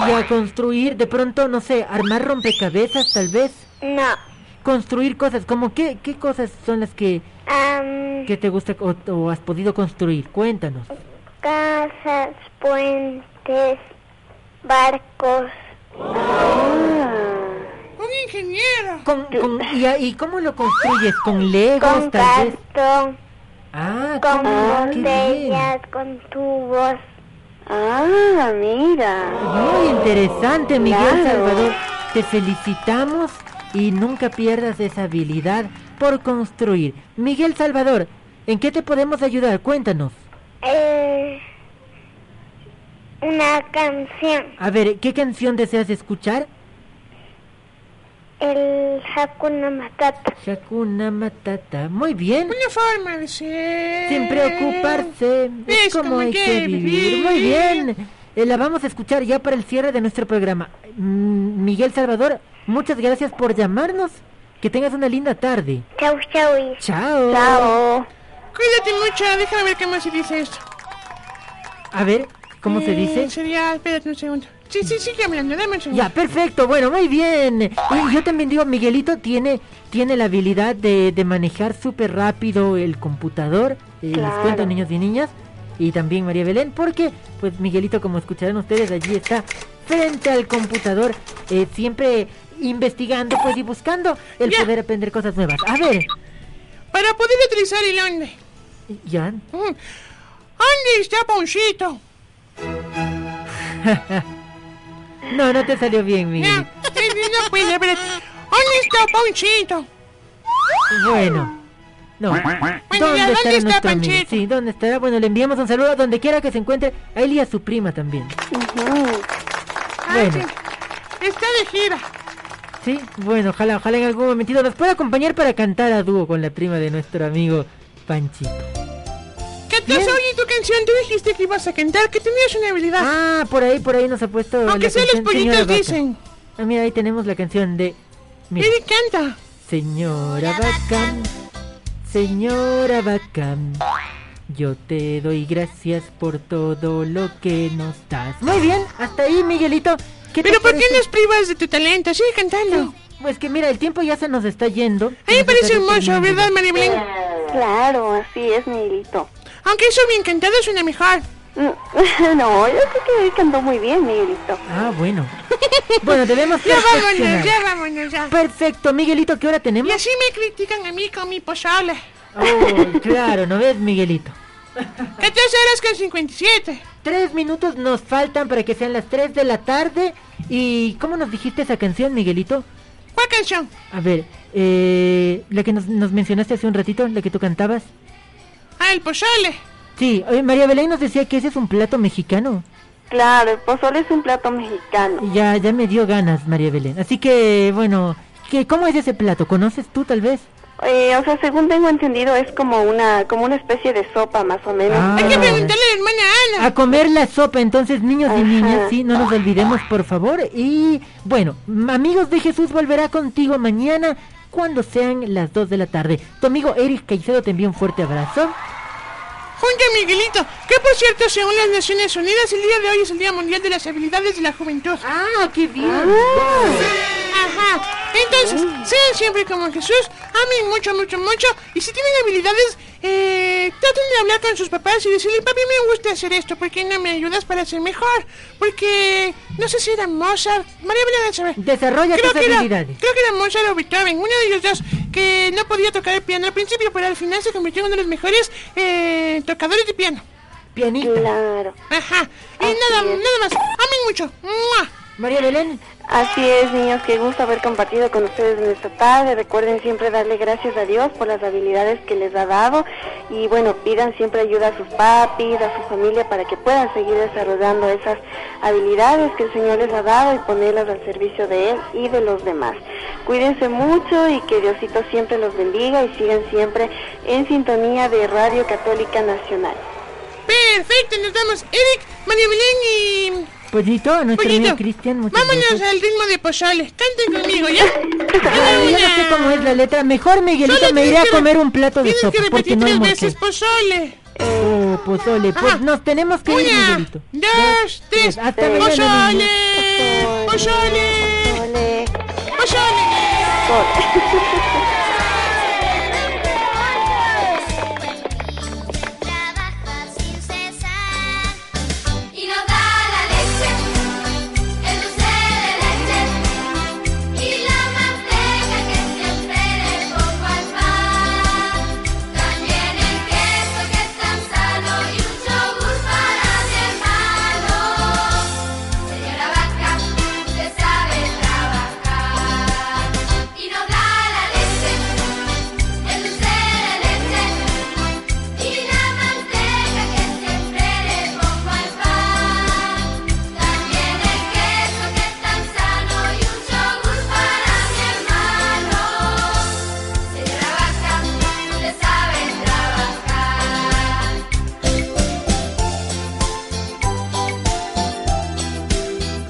Speaker 5: Y a construir, de pronto, no sé, armar rompecabezas, tal vez.
Speaker 8: No.
Speaker 5: Construir cosas, como qué, qué cosas son las que, que te gusta o, o has podido construir. Cuéntanos.
Speaker 8: casas, puentes, barcos.
Speaker 6: Un ingeniero.
Speaker 5: Con, con- y, a- ¿Y cómo lo construyes? ¿Con legos,
Speaker 8: Con
Speaker 5: tal vez? Ah,
Speaker 8: con botellas, con tubos.
Speaker 7: Ah, mira.
Speaker 5: Muy interesante, Miguel
Speaker 7: Claro.
Speaker 5: Salvador. Te felicitamos y nunca pierdas esa habilidad por construir. Miguel Salvador, ¿en qué te podemos ayudar? Cuéntanos.
Speaker 8: Eh, una canción.
Speaker 5: A ver, ¿qué canción deseas escuchar?
Speaker 8: El Hakuna Matata.
Speaker 5: Hakuna Matata. Muy bien.
Speaker 6: Una forma de ser.
Speaker 5: Sin preocuparse. Es
Speaker 6: Es
Speaker 5: como
Speaker 6: como
Speaker 5: hay que vivir.
Speaker 6: vivir.
Speaker 5: Muy bien. Eh, la vamos a escuchar ya para el cierre de nuestro programa. Mm, Miguel Salvador, muchas gracias por llamarnos. Que tengas una linda tarde.
Speaker 8: Chau, chau.
Speaker 5: Chao.
Speaker 7: Chao.
Speaker 6: Cuídate mucho. Déjame ver qué más se dice esto.
Speaker 5: A ver, ¿cómo se
Speaker 6: Eh,
Speaker 5: dice?
Speaker 6: Sería. Espérate un segundo. Sí, sí, sigue hablando. Dame un segundo.
Speaker 5: Ya, perfecto, bueno, muy bien. Y yo también digo, Miguelito tiene, tiene la habilidad de, de manejar súper rápido el computador. eh, Les
Speaker 7: Claro.
Speaker 5: cuento, niños y niñas. Y también María Belén, porque, pues Miguelito, como escucharán ustedes, allí está frente al computador, eh, siempre investigando, pues, y buscando el
Speaker 6: Ya.
Speaker 5: poder aprender cosas nuevas. A ver,
Speaker 6: Para poder utilizar el onde.
Speaker 5: ya.
Speaker 6: Mm. ¿Dónde está Ponchito? *laughs*
Speaker 5: no, no te salió bien, Miguel.
Speaker 6: no puede, espérate. ¿Dónde está Ponchito?
Speaker 5: Bueno. No.
Speaker 6: ya,
Speaker 5: ¿Dónde
Speaker 6: ¿dónde
Speaker 5: estará
Speaker 6: está? Panchito?
Speaker 5: Sí, ¿dónde estará? Bueno, le enviamos un saludo a donde quiera que se encuentre. A él y a su prima también.
Speaker 6: Ah,
Speaker 5: Bueno.
Speaker 6: sí. Está de gira.
Speaker 5: Sí, bueno, ojalá, ojalá en algún momentito nos pueda acompañar para cantar a dúo con la prima de nuestro amigo Panchito.
Speaker 6: ¿Qué te oye tu canción? Tú dijiste que ibas a cantar, que tenías una habilidad.
Speaker 5: Ah, por ahí, por ahí nos ha puesto
Speaker 6: Aunque sea los pollitos dicen.
Speaker 5: Ah, mira, ahí tenemos la canción de... Mira,
Speaker 6: Eric canta.
Speaker 5: Señora Bacán, señora Bacán, yo te doy gracias por todo lo que nos das. Muy bien, hasta ahí, Miguelito. ¿Qué te
Speaker 6: Pero ¿por qué nos privas de tu talento? Sigue cantando.
Speaker 5: Pues que mira, el tiempo ya se nos está yendo.
Speaker 6: A mí
Speaker 5: Se
Speaker 6: me
Speaker 5: nos
Speaker 6: parece hermoso. ¿verdad, María Belén?
Speaker 7: Claro, así es, Miguelito.
Speaker 6: Aunque eso bien cantado suena mejor. *laughs*
Speaker 7: no, yo sé que cantó muy bien, Miguelito.
Speaker 5: Ah, bueno. *laughs* Bueno, debemos
Speaker 6: Ya vámonos, ya vámonos, ya.
Speaker 5: Perfecto, Miguelito, ¿qué hora
Speaker 6: Y
Speaker 5: tenemos?
Speaker 6: así me critican a mí con mi pozole.
Speaker 5: Oh, claro, ¿no ves, Miguelito? *laughs*
Speaker 6: 14 horas con 57.
Speaker 5: Tres minutos nos faltan para que sean las 3 de la tarde. ¿Y cómo nos dijiste esa canción, Miguelito?
Speaker 6: ¿Cuál canción?
Speaker 5: A ver, eh, la que nos, nos mencionaste hace un ratito, la que tú cantabas.
Speaker 6: Ah, el pozole.
Speaker 5: Sí, oye, María Belén nos decía que ese es un plato mexicano.
Speaker 7: Claro, el pozole es un plato mexicano.
Speaker 5: Ya, ya me dio ganas, María Belén. Así que, bueno, ¿qué, ¿cómo es ese plato? ¿Conoces tú, tal vez?
Speaker 7: Eh, o sea, según tengo entendido, es como una como una especie de sopa, más o menos.
Speaker 5: Ah.
Speaker 6: Hay que preguntarle a la hermana comida.
Speaker 5: A comer la sopa, entonces niños y niñas, sí, no nos olvidemos por favor. Y bueno, amigos de Jesús volverá contigo mañana cuando sean las 2 de la tarde. Tu amigo Eric Caicedo te envía un fuerte abrazo.
Speaker 6: Junto a Miguelito, que por cierto, según las Naciones Unidas, el día de hoy es el Día Mundial de las Habilidades de la Juventud.
Speaker 5: ¡Ah, qué bien!
Speaker 6: Ajá. Entonces, sean siempre como Jesús, amen mucho, mucho, mucho. Y si tienen habilidades, eh, traten de hablar con sus papás y decirle, papi, me gusta hacer esto, ¿por qué no me ayudas para ser mejor? Porque, no sé si era Mozart, María Belén saber.
Speaker 5: Desarrolla
Speaker 6: creo
Speaker 5: tus
Speaker 6: que era,
Speaker 5: habilidades.
Speaker 6: creo que era Mozart o Beethoven, uno de ellos dos, que no podía tocar el piano al principio, pero al final se convirtió en uno de los mejores eh, tocadores de piano.
Speaker 5: Pianista.
Speaker 7: Claro.
Speaker 6: Ajá. Y nada, nada más. Amen mucho. ¡Mua!
Speaker 5: María Belén.
Speaker 7: Así es, niños, qué gusto haber compartido con ustedes en esta tarde. Recuerden siempre darle gracias a Dios por las habilidades que les ha dado y bueno, pidan siempre ayuda a sus papis, a su familia para que puedan seguir desarrollando esas habilidades que el Señor les ha dado y ponerlas al servicio de Él y de los demás. Cuídense mucho y que Diosito siempre los bendiga y sigan siempre en sintonía de Radio Católica Nacional.
Speaker 6: Perfecto, nos vemos. Eric, María Belén y...
Speaker 5: Pollito, a nuestro
Speaker 6: Pollito,
Speaker 5: amigo Cristian,
Speaker 6: Vámonos
Speaker 5: gracias.
Speaker 6: al ritmo de pozole. Canten conmigo, ¿ya? *laughs*
Speaker 5: Ay, yo no sé cómo es la letra. Mejor Miguelito me
Speaker 6: tienes
Speaker 5: iré a
Speaker 6: que-
Speaker 5: comer un plato de
Speaker 6: Tienes
Speaker 5: sopa
Speaker 6: que
Speaker 5: porque
Speaker 6: repetir
Speaker 5: no
Speaker 6: tres veces pozole.
Speaker 5: Oh, pozole. Pues nos tenemos que ir,
Speaker 6: Una,
Speaker 5: Miguelito.
Speaker 6: dos, tres.
Speaker 5: Hasta mañana,
Speaker 6: Pozole.
Speaker 5: niños.
Speaker 6: Pozole. Pozole.
Speaker 4: sin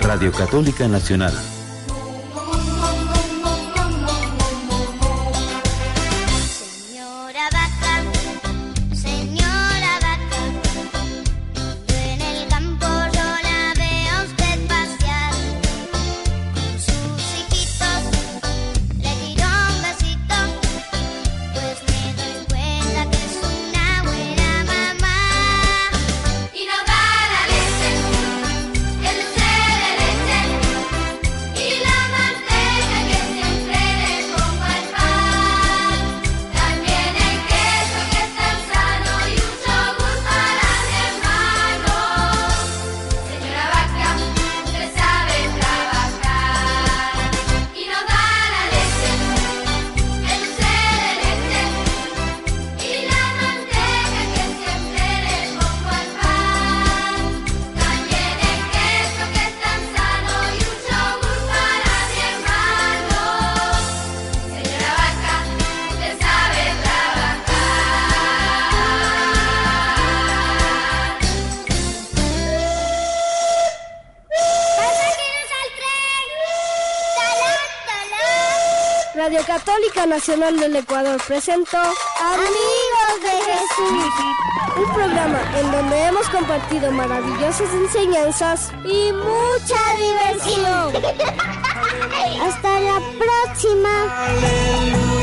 Speaker 10: Radio Católica Nacional.
Speaker 14: Nacional del Ecuador presentó Amigos de Jesús, un programa en donde hemos compartido maravillosas enseñanzas y mucha diversión. *laughs*
Speaker 20: Hasta la próxima.